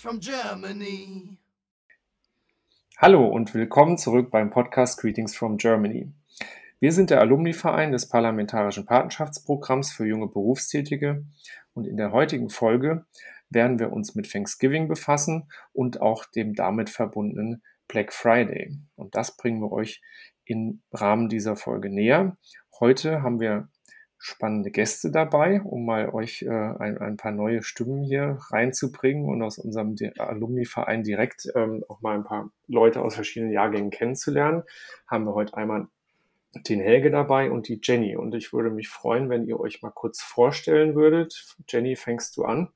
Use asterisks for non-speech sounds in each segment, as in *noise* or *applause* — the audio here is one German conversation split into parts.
from Germany. Hallo und willkommen zurück beim Podcast Greetings from Germany. Wir sind der Alumni-Verein des Parlamentarischen Patenschaftsprogramms für junge Berufstätige und in der heutigen Folge werden wir uns mit Thanksgiving befassen und auch dem damit verbundenen Black Friday. Und das bringen wir euch im Rahmen dieser Folge näher. Heute haben wir spannende Gäste dabei, um mal euch äh, ein, ein, paar neue Stimmen hier reinzubringen und aus unserem Alumni-Verein direkt ähm, auch mal ein paar Leute aus verschiedenen Jahrgängen kennenzulernen. Haben wir heute einmal den Helge dabei und die Jenny. Und ich würde mich freuen, wenn ihr euch mal kurz vorstellen würdet. Jenny, fängst du an?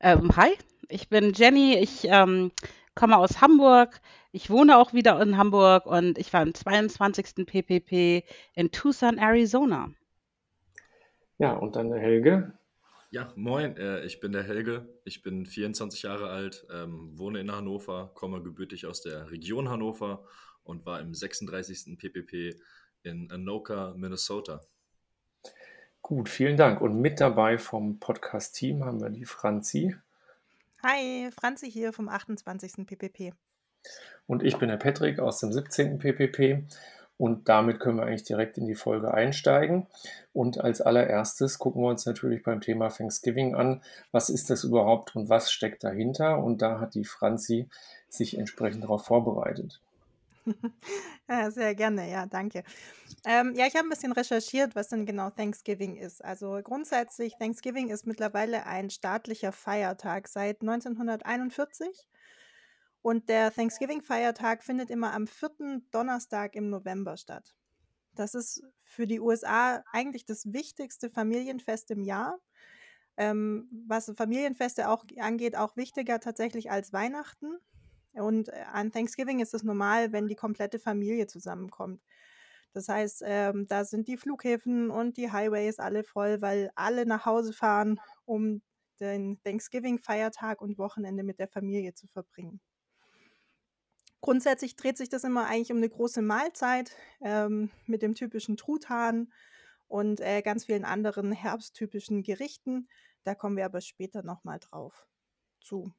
Ähm, hi, ich bin Jenny. Ich ähm, komme aus Hamburg. Ich wohne auch wieder in Hamburg und ich war im 22. PPP in Tucson, Arizona. Ja, und dann der Helge. Ja, moin, äh, ich bin der Helge, ich bin 24 Jahre alt, ähm, wohne in Hannover, komme gebürtig aus der Region Hannover und war im 36. PPP in Anoka, Minnesota. Gut, vielen Dank. Und mit dabei vom Podcast-Team haben wir die Franzi. Hi, Franzi hier vom 28. PPP. Und ich bin der Patrick aus dem 17. PPP und damit können wir eigentlich direkt in die Folge einsteigen. Und als allererstes gucken wir uns natürlich beim Thema Thanksgiving an. Was ist das überhaupt und was steckt dahinter? Und da hat die Franzi sich entsprechend darauf vorbereitet. *laughs* Ja, sehr gerne, ja, danke. Ähm, ja, ich habe ein bisschen recherchiert, was denn genau Thanksgiving ist. Also grundsätzlich, Thanksgiving ist mittlerweile ein staatlicher Feiertag seit 1941 und der Thanksgiving-Feiertag findet immer am vierten Donnerstag im November statt. Das ist für die USA eigentlich das wichtigste Familienfest im Jahr. Ähm, was Familienfeste auch angeht, auch wichtiger tatsächlich als Weihnachten. Und äh, an Thanksgiving ist es normal, wenn die komplette Familie zusammenkommt. Das heißt, ähm, da sind die Flughäfen und die Highways alle voll, weil alle nach Hause fahren, um den Thanksgiving-Feiertag und Wochenende mit der Familie zu verbringen. Grundsätzlich dreht sich das immer eigentlich um eine große Mahlzeit ähm, mit dem typischen Truthahn und äh, ganz vielen anderen herbsttypischen Gerichten. Da kommen wir aber später nochmal drauf zu.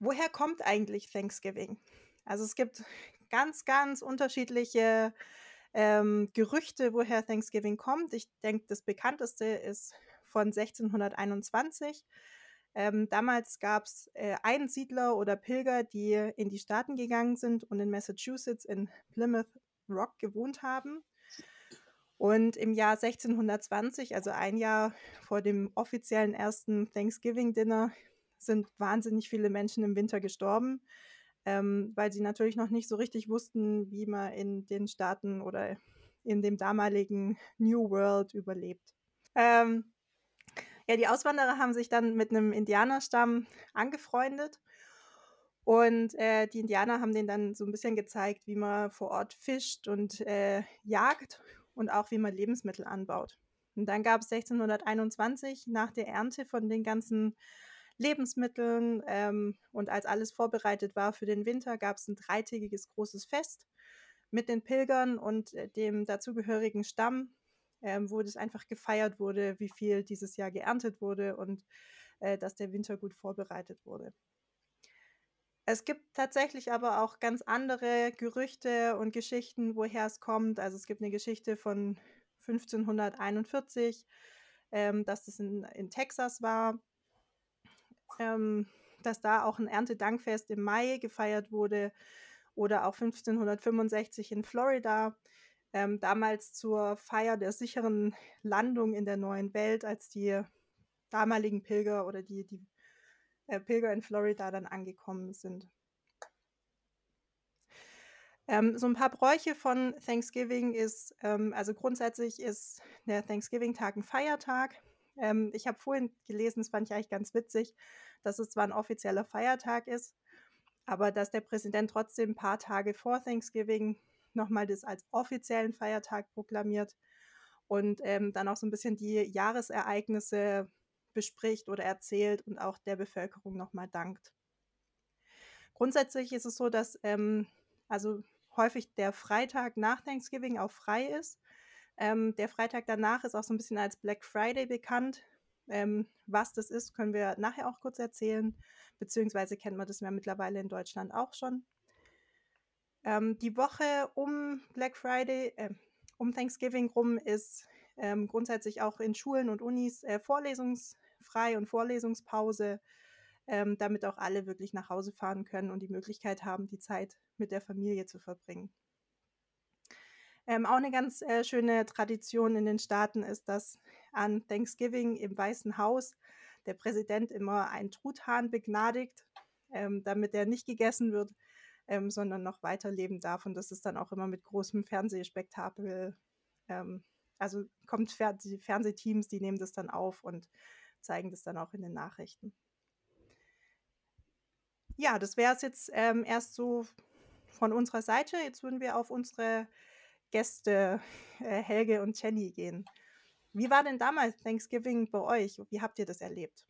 Woher kommt eigentlich Thanksgiving? Also es gibt ganz, ganz unterschiedliche ähm, Gerüchte, woher Thanksgiving kommt. Ich denke, das bekannteste ist von 1621. Ähm, damals gab es äh, Einsiedler oder Pilger, die in die Staaten gegangen sind und in Massachusetts in Plymouth Rock gewohnt haben. Und im Jahr 1620, also ein Jahr vor dem offiziellen ersten Thanksgiving-Dinner, sind wahnsinnig viele Menschen im Winter gestorben, ähm, weil sie natürlich noch nicht so richtig wussten, wie man in den Staaten oder in dem damaligen New World überlebt. Ähm, ja, die Auswanderer haben sich dann mit einem Indianerstamm angefreundet. Und äh, die Indianer haben denen dann so ein bisschen gezeigt, wie man vor Ort fischt und äh, jagt und auch wie man Lebensmittel anbaut. Und dann gab es 1621 nach der Ernte von den ganzen Lebensmitteln ähm, und als alles vorbereitet war für den Winter, gab es ein dreitägiges großes Fest mit den Pilgern und äh, dem dazugehörigen Stamm ähm, wo das einfach gefeiert wurde, wie viel dieses Jahr geerntet wurde und äh, dass der Winter gut vorbereitet wurde. Es gibt tatsächlich aber auch ganz andere Gerüchte und Geschichten, woher es kommt. Also es gibt eine Geschichte von 1541, ähm, dass das in, in Texas war, ähm, dass da auch ein Erntedankfest im Mai gefeiert wurde oder auch 1565 in Florida ähm, damals zur Feier der sicheren Landung in der neuen Welt, als die damaligen Pilger oder die, die äh, Pilger in Florida dann angekommen sind. Ähm, so ein paar Bräuche von Thanksgiving ist, ähm, also grundsätzlich ist der Thanksgiving-Tag ein Feiertag. Ähm, ich habe vorhin gelesen, das fand ich eigentlich ganz witzig, dass es zwar ein offizieller Feiertag ist, aber dass der Präsident trotzdem ein paar Tage vor Thanksgiving nochmal das als offiziellen Feiertag proklamiert und ähm, dann auch so ein bisschen die Jahresereignisse bespricht oder erzählt und auch der Bevölkerung nochmal dankt. Grundsätzlich ist es so, dass ähm, also häufig der Freitag nach Thanksgiving auch frei ist. Ähm, der Freitag danach ist auch so ein bisschen als Black Friday bekannt. Ähm, was das ist, können wir nachher auch kurz erzählen, beziehungsweise kennt man das ja mittlerweile in Deutschland auch schon. Ähm, die Woche um Black Friday, äh, um Thanksgiving rum ist ähm, grundsätzlich auch in Schulen und Unis äh, vorlesungsfrei und Vorlesungspause, ähm, damit auch alle wirklich nach Hause fahren können und die Möglichkeit haben, die Zeit mit der Familie zu verbringen. Ähm, auch eine ganz äh, schöne Tradition in den Staaten ist, dass an Thanksgiving im Weißen Haus der Präsident immer einen Truthahn begnadigt, ähm, damit er nicht gegessen wird, ähm, sondern noch weiterleben darf. Und das ist dann auch immer mit großem Fernsehspektakel. Ähm, also kommt die Fernsehteams, die nehmen das dann auf und zeigen das dann auch in den Nachrichten. Ja, das wäre es jetzt ähm, erst so von unserer Seite. Jetzt würden wir auf unsere Gäste äh, Helge und Jenny gehen. Wie war denn damals Thanksgiving bei euch? Wie habt ihr das erlebt?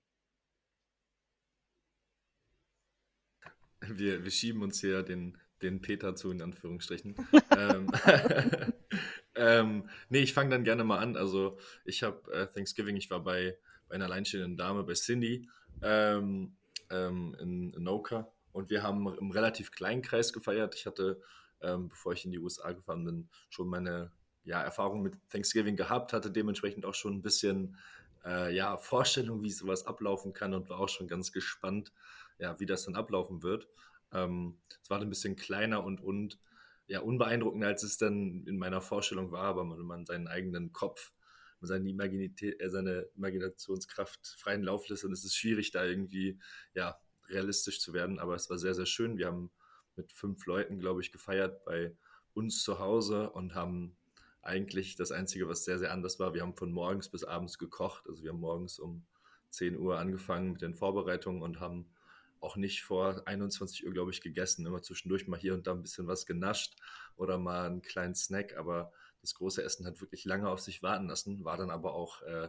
Wir, wir schieben uns hier den, den Peter zu, in Anführungsstrichen. *laughs* ähm, *laughs* ähm, nee, ich fange dann gerne mal an. Also ich habe äh, Thanksgiving, ich war bei, bei einer alleinstehenden Dame, bei Cindy ähm, ähm, in, in Noka und wir haben im relativ kleinen Kreis gefeiert. Ich hatte ähm, bevor ich in die USA gefahren bin, schon meine ja, Erfahrung mit Thanksgiving gehabt, hatte dementsprechend auch schon ein bisschen äh, ja, Vorstellung, wie sowas ablaufen kann und war auch schon ganz gespannt, ja, wie das dann ablaufen wird. Ähm, es war ein bisschen kleiner und, und ja, unbeeindruckender, als es dann in meiner Vorstellung war, aber wenn man seinen eigenen Kopf seine, Imaginität, äh, seine Imaginationskraft freien Lauf lässt, dann ist es schwierig, da irgendwie ja, realistisch zu werden. Aber es war sehr, sehr schön. Wir haben mit fünf Leuten, glaube ich, gefeiert bei uns zu Hause und haben eigentlich das Einzige, was sehr, sehr anders war, wir haben von morgens bis abends gekocht. Also wir haben morgens um 10 Uhr angefangen mit den Vorbereitungen und haben auch nicht vor 21 Uhr, glaube ich, gegessen. Immer zwischendurch mal hier und da ein bisschen was genascht oder mal einen kleinen Snack. Aber das große Essen hat wirklich lange auf sich warten lassen, war dann aber auch äh,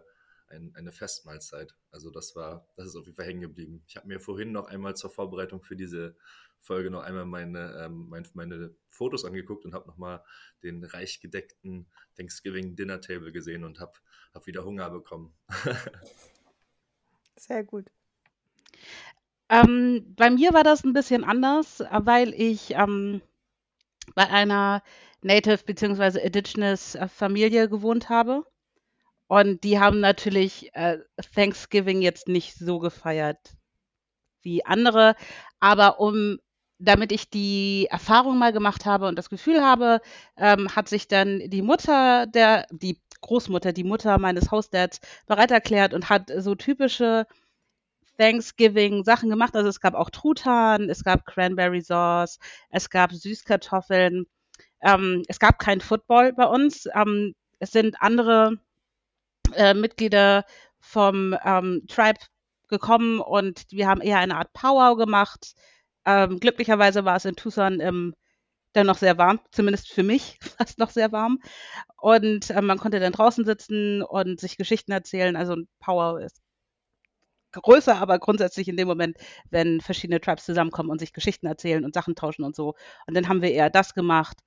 ein, eine Festmahlzeit. Also das war, das ist auf jeden Fall hängen geblieben. Ich habe mir vorhin noch einmal zur Vorbereitung für diese Folge noch einmal meine, ähm, meine, meine Fotos angeguckt und habe nochmal den reich gedeckten Thanksgiving Dinner Table gesehen und habe hab wieder Hunger bekommen. *laughs* Sehr gut. Ähm, bei mir war das ein bisschen anders, weil ich ähm, bei einer Native bzw. Indigenous äh, Familie gewohnt habe. Und die haben natürlich äh, Thanksgiving jetzt nicht so gefeiert wie andere, aber um damit ich die Erfahrung mal gemacht habe und das Gefühl habe, ähm, hat sich dann die Mutter der, die Großmutter, die Mutter meines Hausdads bereit erklärt und hat so typische Thanksgiving Sachen gemacht. Also es gab auch Truthahn, es gab Cranberry Sauce, es gab Süßkartoffeln. Ähm, es gab kein Football bei uns. Ähm, es sind andere äh, Mitglieder vom ähm, Tribe gekommen und wir haben eher eine Art Powwow gemacht ähm, glücklicherweise war es in Tucson ähm, dann noch sehr warm, zumindest für mich *laughs* fast noch sehr warm. Und äh, man konnte dann draußen sitzen und sich Geschichten erzählen. Also ein Power ist größer, aber grundsätzlich in dem Moment, wenn verschiedene Tribes zusammenkommen und sich Geschichten erzählen und Sachen tauschen und so. Und dann haben wir eher das gemacht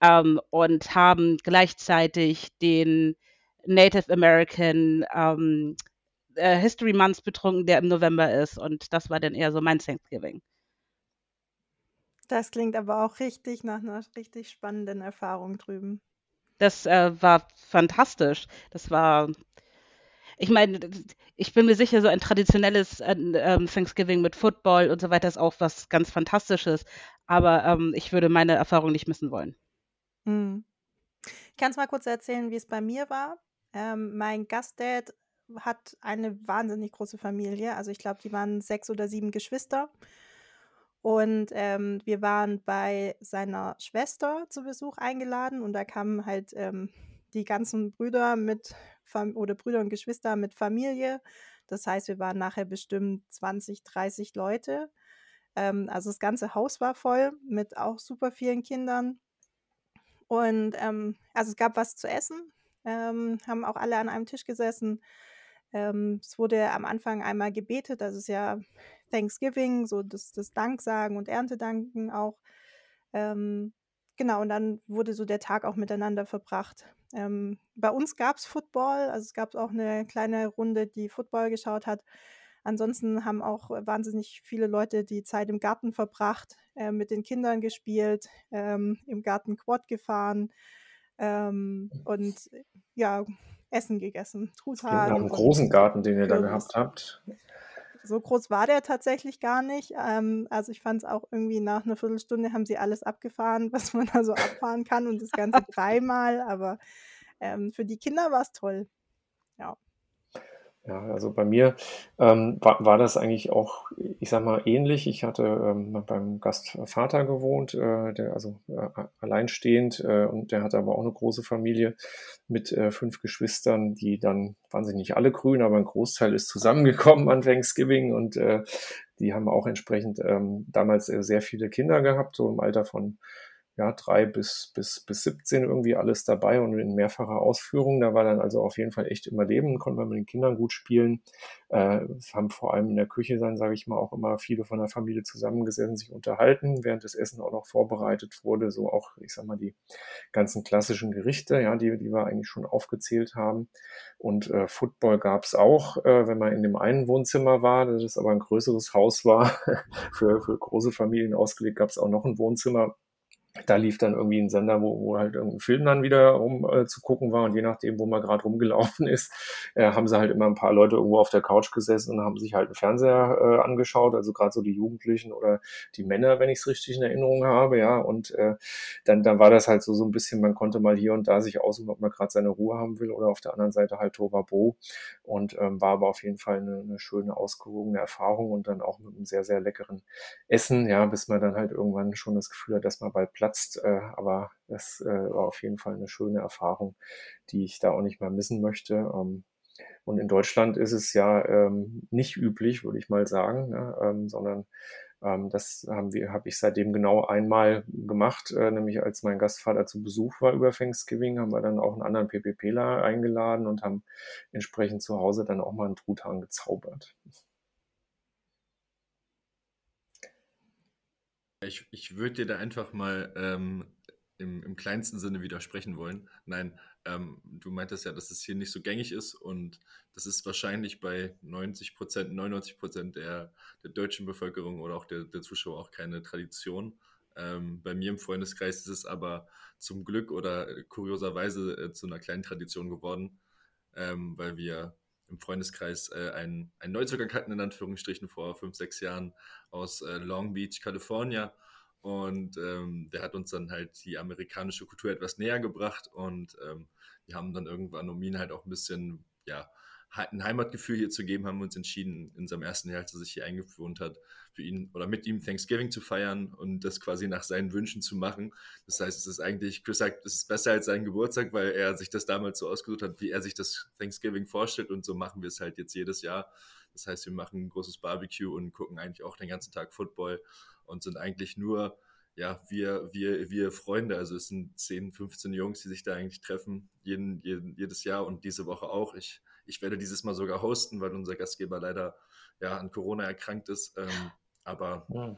ähm, und haben gleichzeitig den Native American ähm, äh, History Month betrunken, der im November ist. Und das war dann eher so mein Thanksgiving. Das klingt aber auch richtig nach einer richtig spannenden Erfahrung drüben. Das äh, war fantastisch. Das war, ich meine, ich bin mir sicher, so ein traditionelles äh, ähm, Thanksgiving mit Football und so weiter ist auch was ganz Fantastisches. Aber ähm, ich würde meine Erfahrung nicht missen wollen. Hm. Ich kann es mal kurz erzählen, wie es bei mir war. Ähm, mein Gastdad hat eine wahnsinnig große Familie. Also ich glaube, die waren sechs oder sieben Geschwister. Und ähm, wir waren bei seiner Schwester zu Besuch eingeladen und da kamen halt ähm, die ganzen Brüder mit Fam oder Brüder und Geschwister mit Familie. Das heißt, wir waren nachher bestimmt 20, 30 Leute. Ähm, also das ganze Haus war voll mit auch super vielen Kindern. Und ähm, also es gab was zu essen, ähm, haben auch alle an einem Tisch gesessen. Ähm, es wurde am Anfang einmal gebetet, das ist ja Thanksgiving, so das, das Danksagen und Erntedanken auch. Ähm, genau, und dann wurde so der Tag auch miteinander verbracht. Ähm, bei uns gab es Football, also es gab auch eine kleine Runde, die Football geschaut hat. Ansonsten haben auch wahnsinnig viele Leute die Zeit im Garten verbracht, äh, mit den Kindern gespielt, ähm, im Garten Quad gefahren ähm, und ja, Essen gegessen. Truthahn. Einem großen Garten, den ihr da gehabt habt. So groß war der tatsächlich gar nicht. Ähm, also ich fand es auch irgendwie nach einer Viertelstunde haben sie alles abgefahren, *laughs* was man da so abfahren kann und das Ganze *laughs* dreimal. Aber ähm, für die Kinder war es toll. Ja. Ja, also bei mir ähm, war, war das eigentlich auch, ich sag mal, ähnlich. Ich hatte ähm, beim Gastvater gewohnt, äh, der also äh, alleinstehend äh, und der hatte aber auch eine große Familie mit äh, fünf Geschwistern, die dann, waren sie nicht alle grün, aber ein Großteil ist zusammengekommen an Thanksgiving und äh, die haben auch entsprechend ähm, damals äh, sehr viele Kinder gehabt, so im Alter von ja, drei bis, bis, bis 17 irgendwie alles dabei und in mehrfacher Ausführung. Da war dann also auf jeden Fall echt immer Leben, konnte man mit den Kindern gut spielen. Äh, haben vor allem in der Küche dann, sage ich mal, auch immer viele von der Familie zusammengesessen, sich unterhalten, während das Essen auch noch vorbereitet wurde. So auch, ich sag mal, die ganzen klassischen Gerichte, ja, die, die wir eigentlich schon aufgezählt haben. Und äh, Football gab's auch, äh, wenn man in dem einen Wohnzimmer war, das aber ein größeres Haus war, *laughs* für, für große Familien ausgelegt, gab's auch noch ein Wohnzimmer da lief dann irgendwie ein Sender, wo, wo halt irgendein Film dann wieder um äh, zu gucken war. Und je nachdem, wo man gerade rumgelaufen *laughs* ist, äh, haben sie halt immer ein paar Leute irgendwo auf der Couch gesessen und haben sich halt einen Fernseher äh, angeschaut, also gerade so die Jugendlichen oder die Männer, wenn ich es richtig in Erinnerung habe, ja, und äh, dann, dann war das halt so, so ein bisschen, man konnte mal hier und da sich aussuchen, ob man gerade seine Ruhe haben will oder auf der anderen Seite halt Tovabo und ähm, war aber auf jeden Fall eine, eine schöne, ausgewogene Erfahrung und dann auch mit einem sehr, sehr leckeren Essen, ja, bis man dann halt irgendwann schon das Gefühl hat, dass man bald geplatzt, äh, aber das äh, war auf jeden Fall eine schöne Erfahrung, die ich da auch nicht mehr missen möchte. Ähm, und in Deutschland ist es ja ähm, nicht üblich, würde ich mal sagen, ne, ähm, sondern ähm, das haben wir, habe ich seitdem genau einmal gemacht, äh, nämlich als mein Gastvater zu Besuch war über Thanksgiving, haben wir dann auch einen anderen PPPler eingeladen und haben entsprechend zu Hause dann auch mal einen Truthahn gezaubert. Ich, ich würde dir da einfach mal ähm, im, im kleinsten Sinne widersprechen wollen. Nein, ähm, du meintest ja, dass es hier nicht so gängig ist und das ist wahrscheinlich bei 90 Prozent, 99 Prozent der, der deutschen Bevölkerung oder auch der, der Zuschauer auch keine Tradition. Ähm, bei mir im Freundeskreis ist es aber zum Glück oder kurioserweise äh, zu einer kleinen Tradition geworden, ähm, weil wir im Freundeskreis äh, einen, einen Neuzugang hatten, in Anführungsstrichen, vor fünf, sechs Jahren aus äh, Long Beach, Kalifornien. Und ähm, der hat uns dann halt die amerikanische Kultur etwas näher gebracht und ähm, wir haben dann irgendwann, um ihn halt auch ein bisschen, ja, ein Heimatgefühl hier zu geben, haben wir uns entschieden, in seinem ersten Jahr, als er sich hier eingewohnt hat, für ihn oder mit ihm Thanksgiving zu feiern und das quasi nach seinen Wünschen zu machen. Das heißt, es ist eigentlich, Chris sagt, es ist besser als sein Geburtstag, weil er sich das damals so ausgesucht hat, wie er sich das Thanksgiving vorstellt und so machen wir es halt jetzt jedes Jahr. Das heißt, wir machen ein großes Barbecue und gucken eigentlich auch den ganzen Tag Football und sind eigentlich nur ja, wir, wir, wir Freunde, also es sind 10, 15 Jungs, die sich da eigentlich treffen, jeden, jeden, jedes Jahr und diese Woche auch. Ich, ich werde dieses Mal sogar hosten, weil unser Gastgeber leider ja, an Corona erkrankt ist. Ähm, aber ja.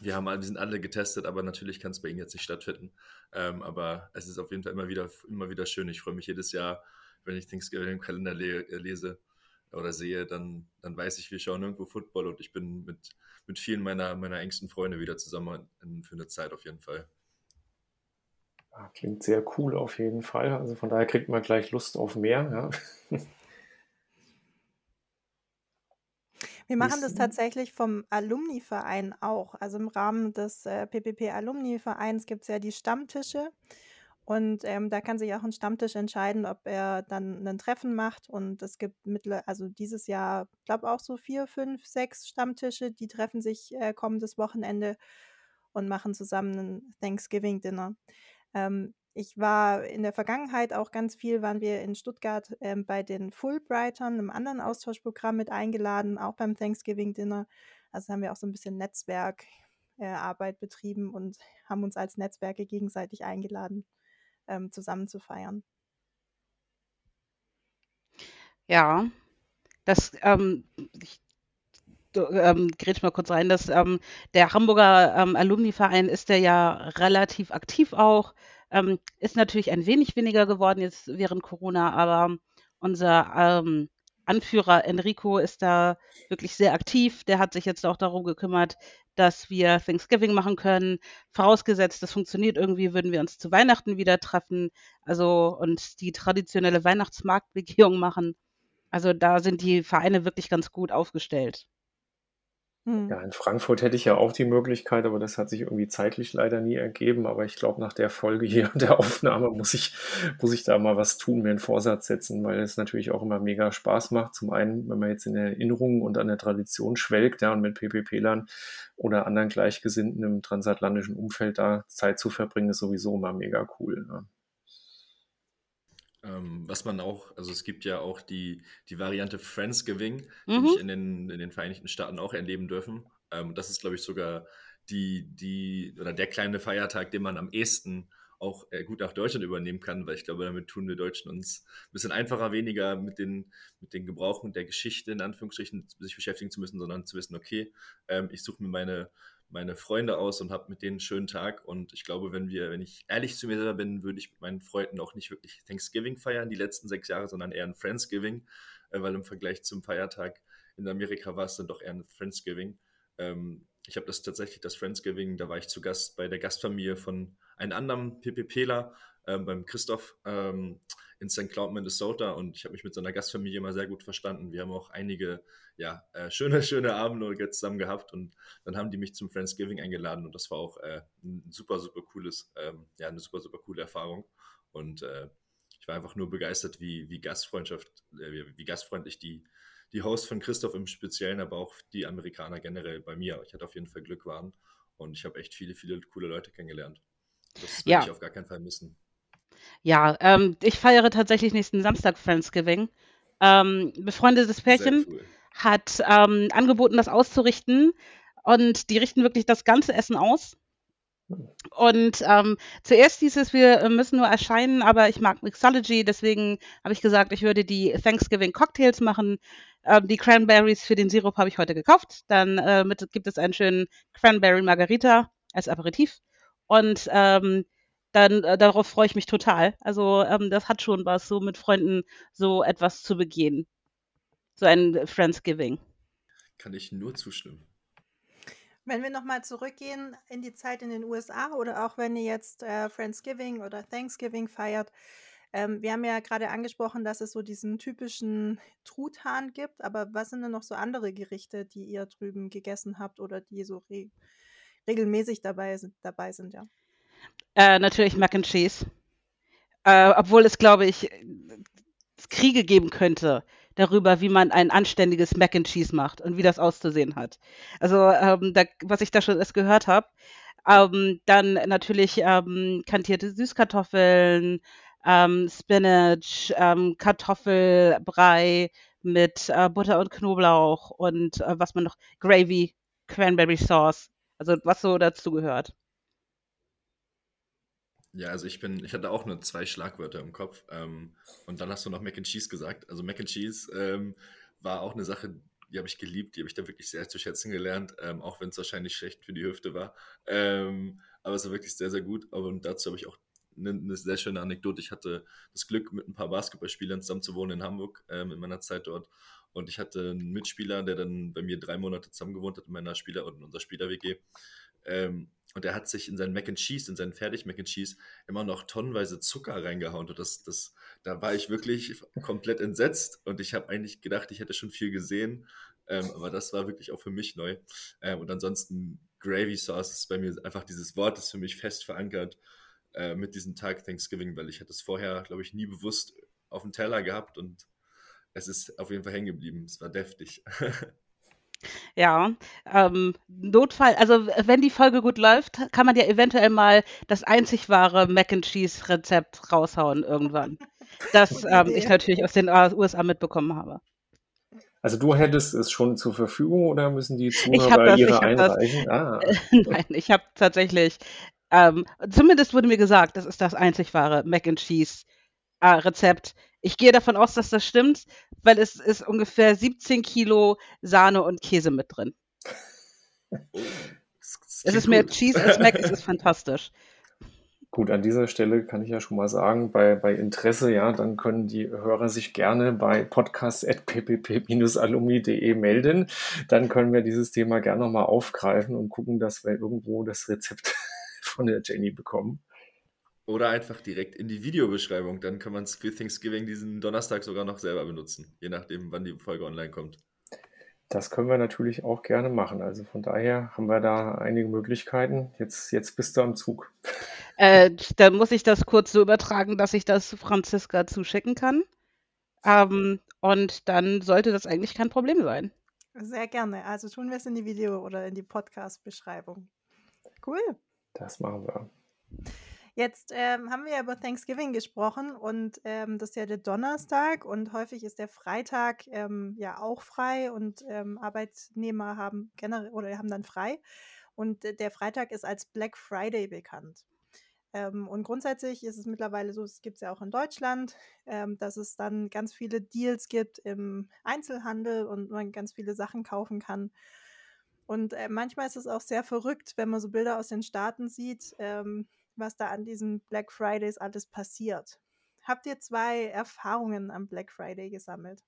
wir, haben, wir sind alle getestet, aber natürlich kann es bei Ihnen jetzt nicht stattfinden. Ähm, aber es ist auf jeden Fall immer wieder, immer wieder schön. Ich freue mich jedes Jahr, wenn ich Thanksgiving im Kalender le lese oder sehe, dann, dann weiß ich, wir schauen irgendwo Football und ich bin mit, mit vielen meiner, meiner engsten Freunde wieder zusammen für eine Zeit auf jeden Fall. Ja, klingt sehr cool auf jeden Fall. Also von daher kriegt man gleich Lust auf mehr. Ja. *laughs* Wir machen das tatsächlich vom Alumni-Verein auch. Also im Rahmen des äh, PPP-Alumni-Vereins gibt es ja die Stammtische. Und ähm, da kann sich auch ein Stammtisch entscheiden, ob er dann ein Treffen macht. Und es gibt mittler, also dieses Jahr, glaube auch so vier, fünf, sechs Stammtische, die treffen sich äh, kommendes Wochenende und machen zusammen ein Thanksgiving-Dinner. Ähm, ich war in der Vergangenheit auch ganz viel, waren wir in Stuttgart ähm, bei den Fulbrightern, einem anderen Austauschprogramm mit eingeladen, auch beim Thanksgiving-Dinner. Also haben wir auch so ein bisschen Netzwerkarbeit äh, betrieben und haben uns als Netzwerke gegenseitig eingeladen ähm, zusammen zu feiern. Ja, das, ähm, ich ähm, grätsch mal kurz rein, dass ähm, der Hamburger ähm, Alumni-Verein ist der ja relativ aktiv auch. Ähm, ist natürlich ein wenig weniger geworden jetzt während Corona, aber unser ähm, Anführer Enrico ist da wirklich sehr aktiv. Der hat sich jetzt auch darum gekümmert, dass wir Thanksgiving machen können. Vorausgesetzt, das funktioniert irgendwie, würden wir uns zu Weihnachten wieder treffen. Also und die traditionelle Weihnachtsmarktbegehung machen. Also da sind die Vereine wirklich ganz gut aufgestellt. Hm. Ja, in Frankfurt hätte ich ja auch die Möglichkeit, aber das hat sich irgendwie zeitlich leider nie ergeben. Aber ich glaube, nach der Folge hier und der Aufnahme muss ich, muss ich da mal was tun, mir einen Vorsatz setzen, weil es natürlich auch immer mega Spaß macht. Zum einen, wenn man jetzt in Erinnerungen und an der Tradition schwelgt, ja, und mit PPP-Lern oder anderen Gleichgesinnten im transatlantischen Umfeld da Zeit zu verbringen, ist sowieso immer mega cool. Ne? Ähm, was man auch, also es gibt ja auch die, die Variante Friendsgiving, die mhm. ich in den, in den Vereinigten Staaten auch erleben dürfen. Ähm, das ist, glaube ich, sogar die, die, oder der kleine Feiertag, den man am ehesten auch äh, gut nach Deutschland übernehmen kann, weil ich glaube, damit tun wir Deutschen uns ein bisschen einfacher, weniger mit den, mit den Gebrauchen der Geschichte in Anführungsstrichen sich beschäftigen zu müssen, sondern zu wissen, okay, ähm, ich suche mir meine meine Freunde aus und habe mit denen einen schönen Tag. Und ich glaube, wenn wir, wenn ich ehrlich zu mir selber bin, würde ich mit meinen Freunden auch nicht wirklich Thanksgiving feiern, die letzten sechs Jahre, sondern eher ein Friendsgiving, äh, weil im Vergleich zum Feiertag in Amerika war es dann doch eher ein Friendsgiving. Ähm, ich habe das tatsächlich, das Friendsgiving, da war ich zu Gast bei der Gastfamilie von einem anderen PPPler, äh, beim Christoph ähm, in St. Cloud, Minnesota und ich habe mich mit seiner Gastfamilie immer sehr gut verstanden. Wir haben auch einige ja, äh, schöne, *laughs* schöne Abende zusammen gehabt und dann haben die mich zum Friendsgiving eingeladen und das war auch äh, ein super, super cooles, ähm, ja, eine super, super coole Erfahrung und äh, ich war einfach nur begeistert, wie, wie Gastfreundschaft, äh, wie, wie gastfreundlich die, die Hosts von Christoph im Speziellen, aber auch die Amerikaner generell bei mir. Ich hatte auf jeden Fall Glück waren und ich habe echt viele, viele coole Leute kennengelernt. Das will ja. ich auf gar keinen Fall missen. Ja, ähm, ich feiere tatsächlich nächsten Samstag Friendsgiving. Ähm, befreundetes Pärchen cool. hat ähm, angeboten, das auszurichten. Und die richten wirklich das ganze Essen aus. Und ähm, zuerst hieß es, wir müssen nur erscheinen, aber ich mag Mixology, deswegen habe ich gesagt, ich würde die Thanksgiving Cocktails machen. Ähm, die Cranberries für den Sirup habe ich heute gekauft. Dann äh, mit, gibt es einen schönen Cranberry Margarita als Aperitif. Und ähm, dann äh, darauf freue ich mich total. Also ähm, das hat schon was, so mit Freunden so etwas zu begehen. So ein Friendsgiving. Kann ich nur zustimmen. Wenn wir nochmal zurückgehen in die Zeit in den USA oder auch wenn ihr jetzt äh, Friendsgiving oder Thanksgiving feiert, ähm, wir haben ja gerade angesprochen, dass es so diesen typischen Truthahn gibt, aber was sind denn noch so andere Gerichte, die ihr drüben gegessen habt oder die so re regelmäßig dabei sind, dabei sind, ja? Äh, natürlich Mac and Cheese. Äh, obwohl es, glaube ich, Kriege geben könnte darüber, wie man ein anständiges Mac and Cheese macht und wie das auszusehen hat. Also, ähm, da, was ich da schon erst gehört habe. Ähm, dann natürlich ähm, kantierte Süßkartoffeln, ähm, Spinach, ähm, Kartoffelbrei mit äh, Butter und Knoblauch und äh, was man noch, Gravy, Cranberry Sauce. Also was so dazu gehört. Ja, also ich bin, ich hatte auch nur zwei Schlagwörter im Kopf. Ähm, und dann hast du noch Mac and Cheese gesagt. Also Mac and Cheese ähm, war auch eine Sache, die habe ich geliebt, die habe ich da wirklich sehr zu schätzen gelernt, ähm, auch wenn es wahrscheinlich schlecht für die Hüfte war. Ähm, aber es war wirklich sehr, sehr gut. Und dazu habe ich auch eine, eine, sehr schöne Anekdote. Ich hatte das Glück, mit ein paar Basketballspielern zusammen zu wohnen in Hamburg ähm, in meiner Zeit dort. Und ich hatte einen Mitspieler, der dann bei mir drei Monate zusammen gewohnt hat in meiner Spieler- und in unserer Spieler-WG. Ähm, und er hat sich in seinen Mac and Cheese, in seinen fertig Mac and Cheese, immer noch tonnenweise Zucker reingehauen. Und das, das, da war ich wirklich komplett entsetzt. Und ich habe eigentlich gedacht, ich hätte schon viel gesehen. Ähm, aber das war wirklich auch für mich neu. Ähm, und ansonsten Gravy Sauce ist bei mir einfach dieses Wort, ist für mich fest verankert äh, mit diesem Tag Thanksgiving, weil ich hatte es vorher, glaube ich, nie bewusst auf dem Teller gehabt und es ist auf jeden Fall hängen geblieben. Es war deftig. *laughs* Ja, ähm, Notfall, also wenn die Folge gut läuft, kann man ja eventuell mal das einzig wahre Mac and Cheese Rezept raushauen irgendwann. Das ähm, ich natürlich aus den USA mitbekommen habe. Also du hättest es schon zur Verfügung oder müssen die Zuhörer das, ihre einreichen? Ah. *laughs* Nein, ich habe tatsächlich, ähm, zumindest wurde mir gesagt, das ist das einzig wahre Mac and Cheese äh, Rezept Ich gehe davon aus, dass das stimmt, weil es ist ungefähr 17 Kilo Sahne und Käse mit drin. Oh, es ist mehr Cheese als Mac, es ist *laughs* fantastisch. Gut, an dieser Stelle kann ich ja schon mal sagen, bei, bei Interesse, ja, dann können die Hörer sich gerne bei podcast.ppp-alumni.de melden. Dann können wir dieses Thema gerne nochmal aufgreifen und gucken, dass wir irgendwo das Rezept *laughs* von der Jenny bekommen. Oder einfach direkt in die Videobeschreibung. Dann kann man es für Thanksgiving diesen Donnerstag sogar noch selber benutzen, je nachdem, wann die Folge online kommt. Das können wir natürlich auch gerne machen. Also von daher haben wir da einige Möglichkeiten. Jetzt, jetzt bist du am Zug. Äh, dann muss ich das kurz so übertragen, dass ich das Franziska zuschicken kann. Ähm, und dann sollte das eigentlich kein Problem sein. Sehr gerne. Also tun wir es in die Video- oder in die Podcast-Beschreibung. Cool. Das machen wir. Jetzt ähm, haben wir ja über Thanksgiving gesprochen und ähm, das ist ja der Donnerstag und häufig ist der Freitag ähm, ja auch frei und ähm, Arbeitnehmer haben generell oder haben dann frei und der Freitag ist als Black Friday bekannt. Ähm, und grundsätzlich ist es mittlerweile so, es gibt es ja auch in Deutschland, ähm, dass es dann ganz viele Deals gibt im Einzelhandel und man ganz viele Sachen kaufen kann. Und äh, manchmal ist es auch sehr verrückt, wenn man so Bilder aus den Staaten sieht, ähm, was da an diesen Black Fridays alles passiert. Habt ihr zwei Erfahrungen am Black Friday gesammelt?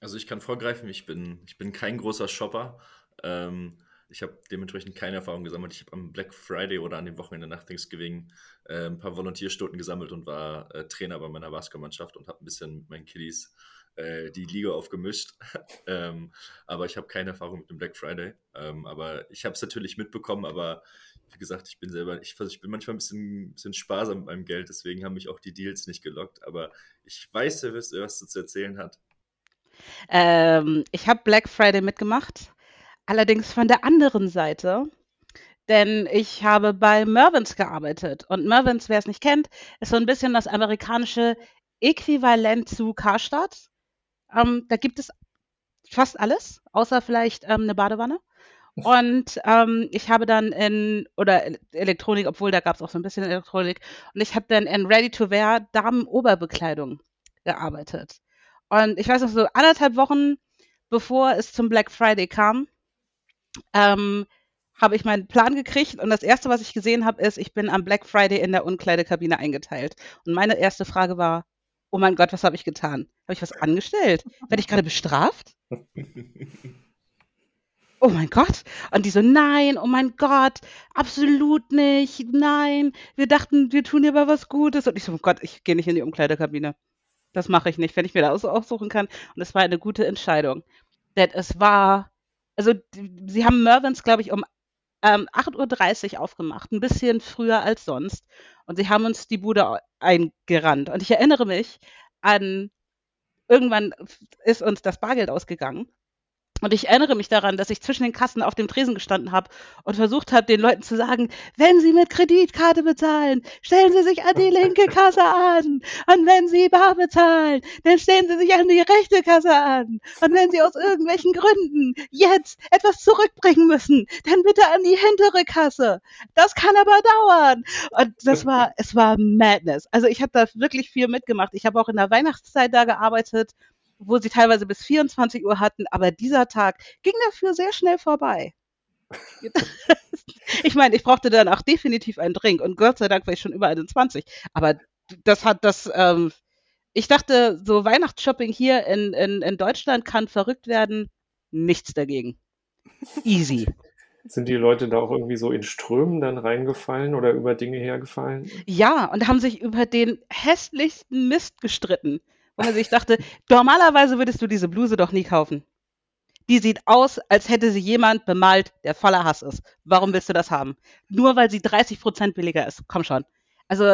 Also ich kann vorgreifen, ich bin, ich bin kein großer Shopper. Ähm, ich habe dementsprechend keine Erfahrung gesammelt. Ich habe am Black Friday oder an dem Wochenende nach Thanksgiving äh, ein paar Volontierstunden gesammelt und war äh, Trainer bei meiner Basketballmannschaft und habe ein bisschen mit meinen Kiddies äh, die Liga aufgemischt. *laughs* ähm, aber ich habe keine Erfahrung mit dem Black Friday. Ähm, aber ich habe es natürlich mitbekommen, aber wie gesagt, ich bin selber, ich, ich bin manchmal ein bisschen, bisschen sparsam mit meinem Geld, deswegen haben mich auch die Deals nicht gelockt. Aber ich weiß, ihr wisst, was du zu erzählen hat. Ähm, ich habe Black Friday mitgemacht, allerdings von der anderen Seite. Denn ich habe bei Mervins gearbeitet. Und Mervins, wer es nicht kennt, ist so ein bisschen das amerikanische Äquivalent zu Karstadt. Ähm, da gibt es fast alles, außer vielleicht ähm, eine Badewanne. Und ähm, ich habe dann in, oder Elektronik, obwohl da gab es auch so ein bisschen Elektronik, und ich habe dann in Ready-to-Wear Damen-Oberbekleidung gearbeitet. Und ich weiß noch so anderthalb Wochen bevor es zum Black Friday kam, ähm, habe ich meinen Plan gekriegt und das erste, was ich gesehen habe, ist, ich bin am Black Friday in der Unkleidekabine eingeteilt. Und meine erste Frage war, oh mein Gott, was habe ich getan? Habe ich was angestellt? Werde ich gerade bestraft? *laughs* Oh mein Gott. Und die so, nein, oh mein Gott, absolut nicht, nein. Wir dachten, wir tun dir aber was Gutes. Und ich so, oh Gott, ich gehe nicht in die Umkleidekabine. Das mache ich nicht, wenn ich mir das aussuchen kann. Und es war eine gute Entscheidung. Denn es war, also sie haben Mervins, glaube ich, um ähm, 8.30 Uhr aufgemacht, ein bisschen früher als sonst. Und sie haben uns die Bude eingerannt. Und ich erinnere mich an, irgendwann ist uns das Bargeld ausgegangen. Und ich erinnere mich daran, dass ich zwischen den Kassen auf dem Tresen gestanden habe und versucht habe, den Leuten zu sagen, wenn Sie mit Kreditkarte bezahlen, stellen Sie sich an die linke Kasse an. Und wenn Sie bar bezahlen, dann stellen Sie sich an die rechte Kasse an. Und wenn Sie aus irgendwelchen Gründen jetzt etwas zurückbringen müssen, dann bitte an die hintere Kasse. Das kann aber dauern. Und das war, es war Madness. Also ich habe da wirklich viel mitgemacht. Ich habe auch in der Weihnachtszeit da gearbeitet wo sie teilweise bis 24 Uhr hatten, aber dieser Tag ging dafür sehr schnell vorbei. *laughs* ich meine, ich brauchte dann auch definitiv einen Drink und Gott sei Dank war ich schon über 21. Aber das hat das, ähm, ich dachte, so Weihnachtsshopping hier in, in, in Deutschland kann verrückt werden. Nichts dagegen. Easy. Sind die Leute da auch irgendwie so in Strömen dann reingefallen oder über Dinge hergefallen? Ja, und haben sich über den hässlichsten Mist gestritten. Also ich dachte, normalerweise würdest du diese Bluse doch nie kaufen. Die sieht aus, als hätte sie jemand bemalt, der voller Hass ist. Warum willst du das haben? Nur weil sie 30% billiger ist. Komm schon. Also,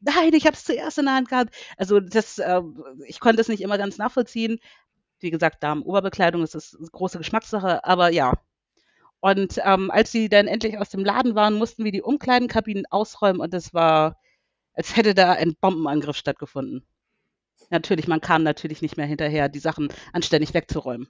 nein, ich habe es zuerst in der Hand gehabt. Also, das, äh, ich konnte es nicht immer ganz nachvollziehen. Wie gesagt, Damen-Oberbekleidung ist das große Geschmackssache, aber ja. Und ähm, als sie dann endlich aus dem Laden waren, mussten wir die Umkleidenkabinen ausräumen und es war, als hätte da ein Bombenangriff stattgefunden. Natürlich, man kam natürlich nicht mehr hinterher, die Sachen anständig wegzuräumen.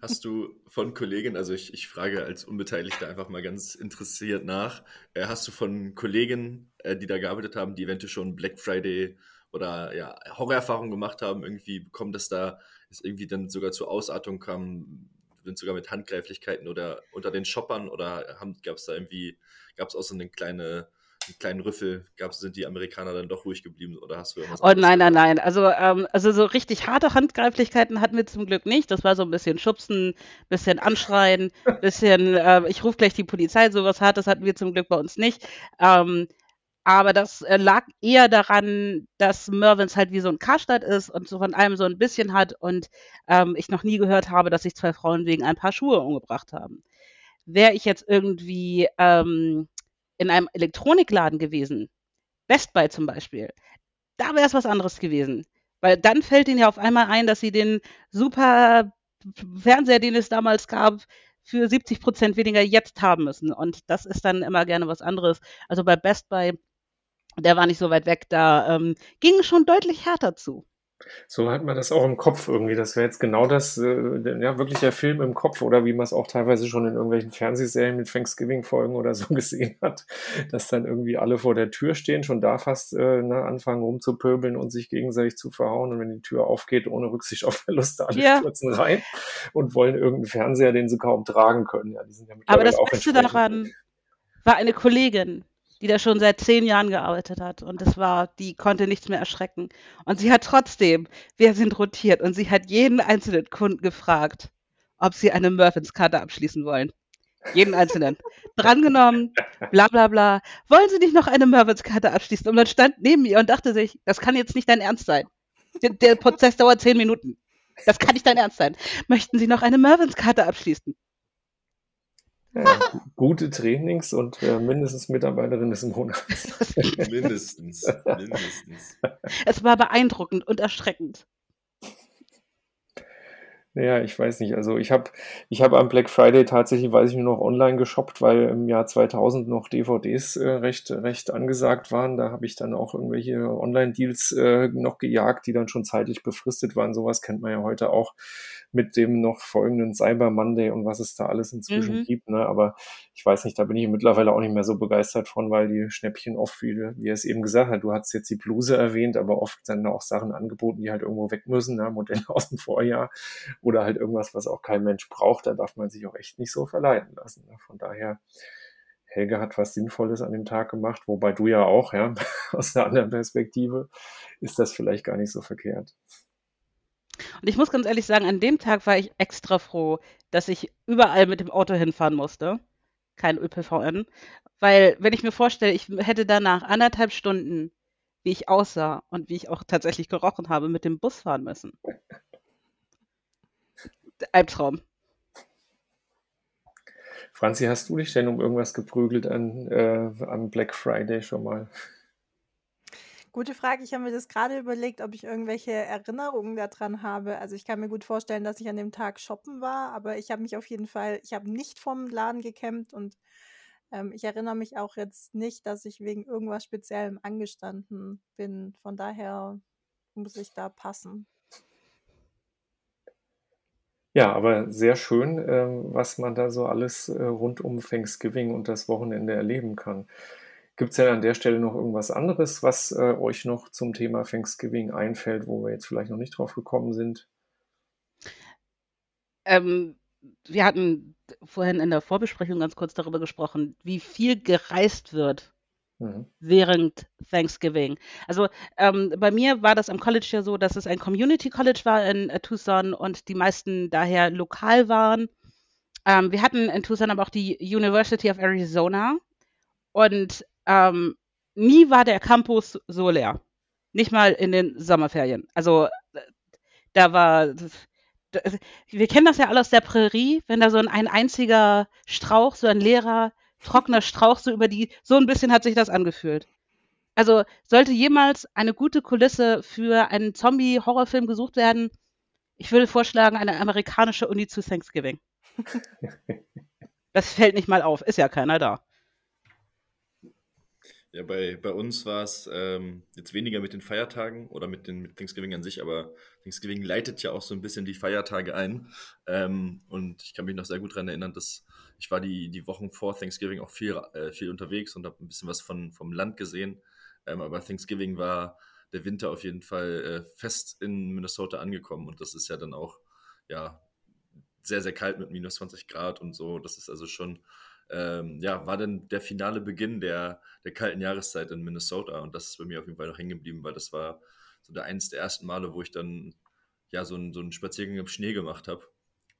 Hast du von Kollegen, also ich, ich frage als Unbeteiligter einfach mal ganz interessiert nach, äh, hast du von Kollegen, äh, die da gearbeitet haben, die eventuell schon Black Friday oder ja, Horrorerfahrungen gemacht haben, irgendwie bekommen, dass da es irgendwie dann sogar zur Ausartung kam, sogar mit Handgreiflichkeiten oder unter den Shoppern oder gab es da irgendwie, gab es auch so eine kleine kleinen Rüffel gab sind die Amerikaner dann doch ruhig geblieben oder hast du irgendwas? Oh nein, nein, nein. Also, ähm, also so richtig harte Handgreiflichkeiten hatten wir zum Glück nicht. Das war so ein bisschen Schubsen, bisschen Anschreien, *laughs* bisschen, äh, ich rufe gleich die Polizei, sowas Hartes hatten wir zum Glück bei uns nicht. Ähm, aber das äh, lag eher daran, dass Mervins halt wie so ein Karstadt ist und so von allem so ein bisschen hat und ähm, ich noch nie gehört habe, dass sich zwei Frauen wegen ein paar Schuhe umgebracht haben. Wäre ich jetzt irgendwie ähm, in einem Elektronikladen gewesen, Best Buy zum Beispiel, da wäre es was anderes gewesen. Weil dann fällt ihnen ja auf einmal ein, dass sie den super Fernseher, den es damals gab, für 70 Prozent weniger jetzt haben müssen. Und das ist dann immer gerne was anderes. Also bei Best Buy, der war nicht so weit weg, da ähm, ging es schon deutlich härter zu. So hat man das auch im Kopf irgendwie. Das wäre jetzt genau das, äh, ja, wirklich der Film im Kopf oder wie man es auch teilweise schon in irgendwelchen Fernsehserien mit Thanksgiving-Folgen oder so *laughs* gesehen hat, dass dann irgendwie alle vor der Tür stehen, schon da fast äh, ne, anfangen rumzupöbeln und sich gegenseitig zu verhauen. Und wenn die Tür aufgeht, ohne Rücksicht auf Verluste, alle ja. stürzen rein und wollen irgendeinen Fernseher, den sie kaum tragen können. Ja, die sind ja Aber das Beste daran war eine Kollegin, die da schon seit zehn Jahren gearbeitet hat. Und das war, die konnte nichts mehr erschrecken. Und sie hat trotzdem, wir sind rotiert, und sie hat jeden einzelnen Kunden gefragt, ob sie eine Murphins-Karte abschließen wollen. Jeden einzelnen. *laughs* Drangenommen, bla bla bla. Wollen Sie nicht noch eine Murphins-Karte abschließen? Und man stand neben mir und dachte sich, das kann jetzt nicht dein Ernst sein. Der, der Prozess dauert zehn Minuten. Das kann nicht dein Ernst sein. Möchten Sie noch eine Murphins-Karte abschließen? Äh, gute Trainings und äh, mindestens Mitarbeiterin des Monats. mindestens, mindestens. Es war beeindruckend und erschreckend. Naja, ich weiß nicht. Also ich habe ich hab am Black Friday tatsächlich, weiß ich nur noch, online geshoppt, weil im Jahr 2000 noch DVDs äh, recht, recht angesagt waren. Da habe ich dann auch irgendwelche Online-Deals äh, noch gejagt, die dann schon zeitlich befristet waren. Sowas kennt man ja heute auch mit dem noch folgenden Cyber Monday und was es da alles inzwischen mhm. gibt. Ne? Aber ich weiß nicht, da bin ich mittlerweile auch nicht mehr so begeistert von, weil die Schnäppchen oft, wie, wie er es eben gesagt hat, du hast jetzt die Bluse erwähnt, aber oft dann auch Sachen angeboten, die halt irgendwo weg müssen, ne? Modelle *laughs* aus dem Vorjahr oder halt irgendwas, was auch kein Mensch braucht. Da darf man sich auch echt nicht so verleiten lassen. Ne? Von daher Helge hat was Sinnvolles an dem Tag gemacht, wobei du ja auch, ja, *laughs* aus einer anderen Perspektive ist das vielleicht gar nicht so verkehrt. Und ich muss ganz ehrlich sagen, an dem Tag war ich extra froh, dass ich überall mit dem Auto hinfahren musste. Kein ÖPVN. Weil, wenn ich mir vorstelle, ich hätte danach anderthalb Stunden, wie ich aussah und wie ich auch tatsächlich gerochen habe, mit dem Bus fahren müssen. Albtraum. Franzi, hast du dich denn um irgendwas geprügelt an, äh, am Black Friday schon mal? Gute Frage. Ich habe mir das gerade überlegt, ob ich irgendwelche Erinnerungen daran habe. Also ich kann mir gut vorstellen, dass ich an dem Tag shoppen war, aber ich habe mich auf jeden Fall, ich habe nicht vom Laden gekämmt und ähm, ich erinnere mich auch jetzt nicht, dass ich wegen irgendwas Speziellem angestanden bin. Von daher muss ich da passen. Ja, aber sehr schön, äh, was man da so alles äh, rund um Thanksgiving und das Wochenende erleben kann. Gibt es denn an der Stelle noch irgendwas anderes, was äh, euch noch zum Thema Thanksgiving einfällt, wo wir jetzt vielleicht noch nicht drauf gekommen sind? Ähm, wir hatten vorhin in der Vorbesprechung ganz kurz darüber gesprochen, wie viel gereist wird mhm. während Thanksgiving. Also ähm, bei mir war das am College ja so, dass es ein Community College war in äh, Tucson und die meisten daher lokal waren. Ähm, wir hatten in Tucson aber auch die University of Arizona und ähm, nie war der Campus so leer. Nicht mal in den Sommerferien. Also da war, wir kennen das ja alle aus der Prärie, wenn da so ein, ein einziger Strauch, so ein leerer, trockener Strauch so über die, so ein bisschen hat sich das angefühlt. Also sollte jemals eine gute Kulisse für einen Zombie-Horrorfilm gesucht werden, ich würde vorschlagen, eine amerikanische Uni zu Thanksgiving. *laughs* das fällt nicht mal auf, ist ja keiner da. Ja, bei, bei uns war es ähm, jetzt weniger mit den Feiertagen oder mit, den, mit Thanksgiving an sich, aber Thanksgiving leitet ja auch so ein bisschen die Feiertage ein. Ähm, und ich kann mich noch sehr gut daran erinnern, dass ich war die, die Wochen vor Thanksgiving auch viel, äh, viel unterwegs und habe ein bisschen was von, vom Land gesehen. Ähm, aber Thanksgiving war der Winter auf jeden Fall äh, fest in Minnesota angekommen und das ist ja dann auch ja sehr, sehr kalt mit minus 20 Grad und so. Das ist also schon ähm, ja, war dann der finale Beginn der, der kalten Jahreszeit in Minnesota und das ist bei mir auf jeden Fall noch hängen geblieben, weil das war so der eins der ersten Male, wo ich dann ja so, ein, so einen Spaziergang im Schnee gemacht habe,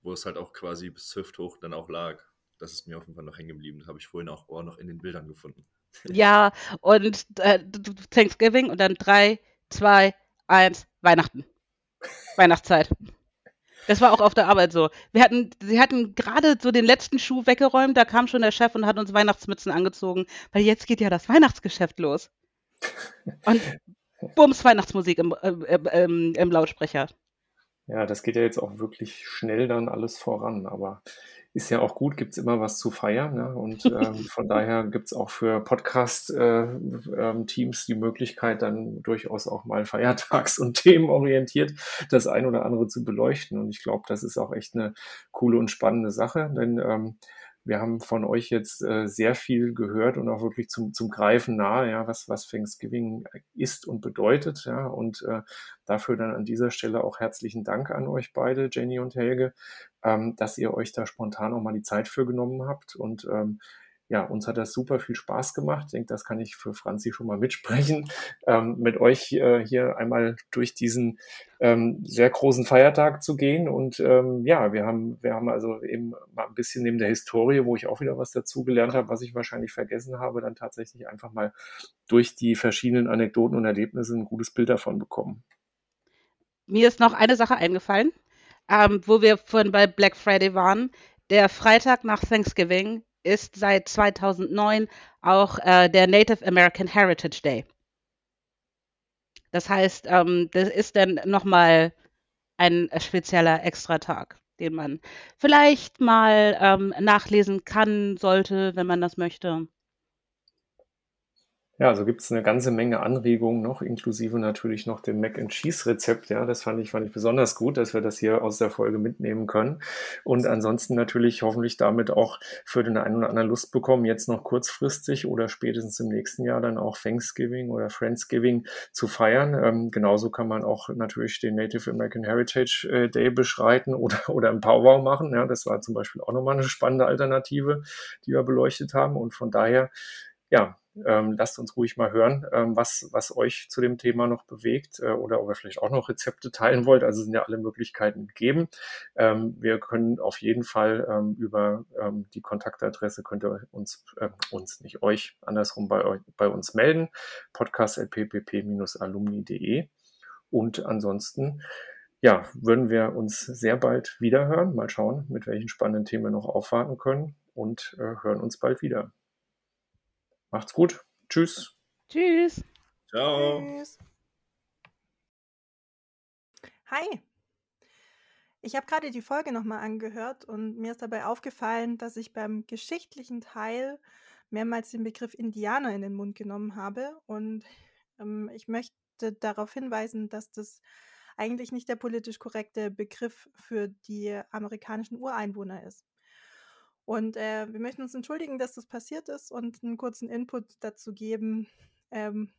wo es halt auch quasi bis hüfthoch dann auch lag. Das ist mir auf jeden Fall noch hängen geblieben. Das habe ich vorhin auch, auch noch in den Bildern gefunden. *laughs* Ja, und äh, Thanksgiving und dann drei, zwei, eins, Weihnachten. Weihnachtszeit. Das war auch auf der Arbeit so. Wir hatten, sie hatten gerade so den letzten Schuh weggeräumt, da kam schon der Chef und hat uns Weihnachtsmützen angezogen, weil jetzt geht ja das Weihnachtsgeschäft los. *laughs* Und Bums Weihnachtsmusik im, äh, äh, im Lautsprecher. Ja, das geht ja jetzt auch wirklich schnell dann alles voran, aber ist ja auch gut, gibt es immer was zu feiern. Ne? Und *laughs* ähm, von daher gibt es auch für Podcast-Teams äh, ähm, die Möglichkeit, dann durchaus auch mal feiertags- und themenorientiert das ein oder andere zu beleuchten. Und ich glaube, das ist auch echt eine coole und spannende Sache, denn ähm, wir haben von euch jetzt äh, sehr viel gehört und auch wirklich zum, zum Greifen nahe, ja, was, was Thanksgiving ist und bedeutet, ja, und äh, dafür dann an dieser Stelle auch herzlichen Dank an euch beide, Jenny und Helge, ähm, dass ihr euch da spontan auch mal die Zeit für genommen habt. Und ähm, ja, uns hat das super viel Spaß gemacht. Ich denke, das kann ich für Franzi schon mal mitsprechen, *laughs* ähm, mit euch äh, hier einmal durch diesen ähm, sehr großen Feiertag zu gehen. Und ähm, ja, wir haben, wir haben also eben mal ein bisschen neben der Historie, wo ich auch wieder was dazugelernt habe, was ich wahrscheinlich vergessen habe, dann tatsächlich einfach mal durch die verschiedenen Anekdoten und Erlebnisse ein gutes Bild davon bekommen. Mir ist noch eine Sache eingefallen, ähm, wo wir vorhin bei Black Friday waren. Der Freitag nach Thanksgiving ist seit 2009 auch äh, der Native American Heritage Day. Das heißt, ähm, das ist dann nochmal ein spezieller Extratag, den man vielleicht mal ähm, nachlesen kann, sollte, wenn man das möchte. Ja, also gibt es eine ganze Menge Anregungen noch, inklusive natürlich noch dem Mac and Cheese Rezept. Ja, das fand ich, fand ich besonders gut, dass wir das hier aus der Folge mitnehmen können. Und ansonsten natürlich hoffentlich damit auch für den einen oder anderen Lust bekommen, jetzt noch kurzfristig oder spätestens im nächsten Jahr dann auch Thanksgiving oder Friendsgiving zu feiern. Ähm, genauso kann man auch natürlich den Native American Heritage äh, Day beschreiten oder, *laughs* oder im Powwow machen. Ja, das war zum Beispiel auch nochmal eine spannende Alternative, die wir beleuchtet haben. Und von daher, ja, ähm, lasst uns ruhig mal hören, ähm, was, was euch zu dem Thema noch bewegt äh, oder ob ihr vielleicht auch noch Rezepte teilen wollt. Also sind ja alle Möglichkeiten gegeben. Ähm, wir können auf jeden Fall ähm, über ähm, die Kontaktadresse könnt ihr uns, äh, uns nicht euch, andersrum bei, bei uns melden. podcast.ppp-alumni.de und ansonsten ja, würden wir uns sehr bald wieder hören. Mal schauen, mit welchen spannenden Themen wir noch aufwarten können und äh, hören uns bald wieder. Macht's gut. Tschüss. Tschüss. Ciao. Tschüss. Hi. Ich habe gerade die Folge nochmal angehört und mir ist dabei aufgefallen, dass ich beim geschichtlichen Teil mehrmals den Begriff Indianer in den Mund genommen habe. Und ähm, ich möchte darauf hinweisen, dass das eigentlich nicht der politisch korrekte Begriff für die amerikanischen Ureinwohner ist. Und äh, wir möchten uns entschuldigen, dass das passiert ist und einen kurzen Input dazu geben, ähm,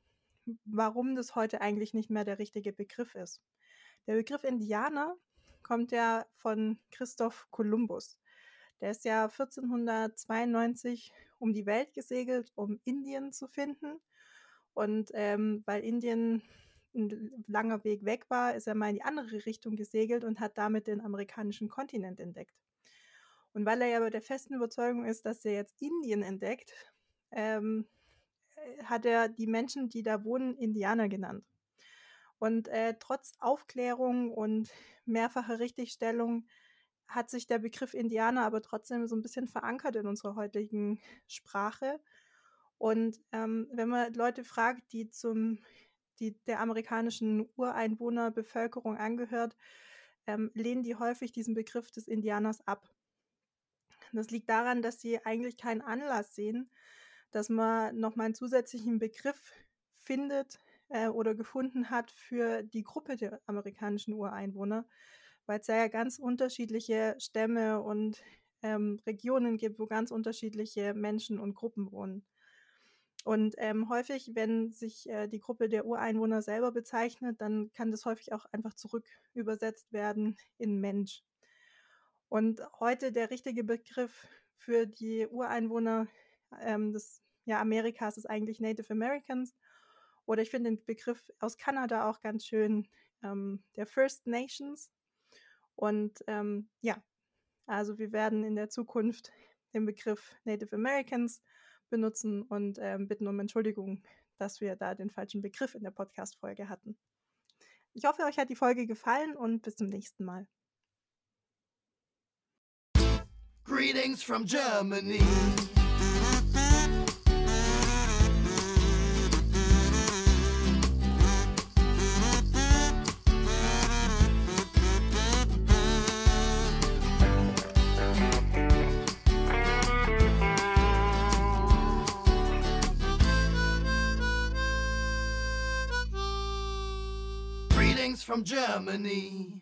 warum das heute eigentlich nicht mehr der richtige Begriff ist. Der Begriff Indianer kommt ja von Christoph Kolumbus. Der ist ja 1492 um die Welt gesegelt, um Indien zu finden. Und ähm, weil Indien ein langer Weg weg war, ist er mal in die andere Richtung gesegelt und hat damit den amerikanischen Kontinent entdeckt. Und weil er ja bei der festen Überzeugung ist, dass er jetzt Indien entdeckt, ähm, äh, hat er die Menschen, die da wohnen, Indianer genannt. Und äh, trotz Aufklärung und mehrfacher Richtigstellung hat sich der Begriff Indianer aber trotzdem so ein bisschen verankert in unserer heutigen Sprache. Und ähm, wenn man Leute fragt, die zum die der amerikanischen Ureinwohnerbevölkerung angehört, ähm, lehnen die häufig diesen Begriff des Indianers ab. Das liegt daran, dass sie eigentlich keinen Anlass sehen, dass man nochmal einen zusätzlichen Begriff findet äh, oder gefunden hat für die Gruppe der amerikanischen Ureinwohner, weil es ja ganz unterschiedliche Stämme und ähm, Regionen gibt, wo ganz unterschiedliche Menschen und Gruppen wohnen. Und ähm, häufig, wenn sich äh, die Gruppe der Ureinwohner selber bezeichnet, dann kann das häufig auch einfach zurück übersetzt werden in Mensch. Und heute der richtige Begriff für die Ureinwohner ähm, des ja, Amerikas ist eigentlich Native Americans. Oder ich finde den Begriff aus Kanada auch ganz schön, ähm, der First Nations. Und ähm, ja, also wir werden in der Zukunft den Begriff Native Americans benutzen und ähm, bitten um Entschuldigung, dass wir da den falschen Begriff in der Podcast-Folge hatten. Ich hoffe, euch hat die Folge gefallen und bis zum nächsten Mal. Greetings from Germany. Greetings from Germany.